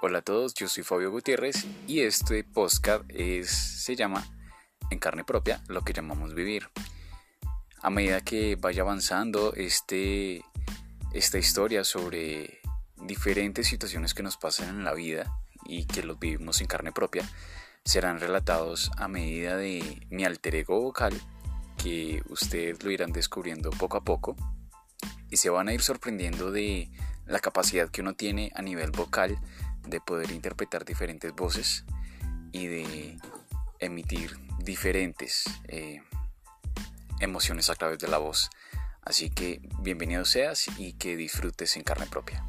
Hola a todos, yo soy Fabio Gutiérrez y este podcast es, se llama En carne propia, lo que llamamos vivir. A medida que vaya avanzando este, esta historia sobre diferentes situaciones que nos pasan en la vida y que los vivimos en carne propia, serán relatados a medida de mi alter ego vocal, que ustedes lo irán descubriendo poco a poco y se van a ir sorprendiendo de la capacidad que uno tiene a nivel vocal de poder interpretar diferentes voces y de emitir diferentes eh, emociones a través de la voz. Así que bienvenido seas y que disfrutes en carne propia.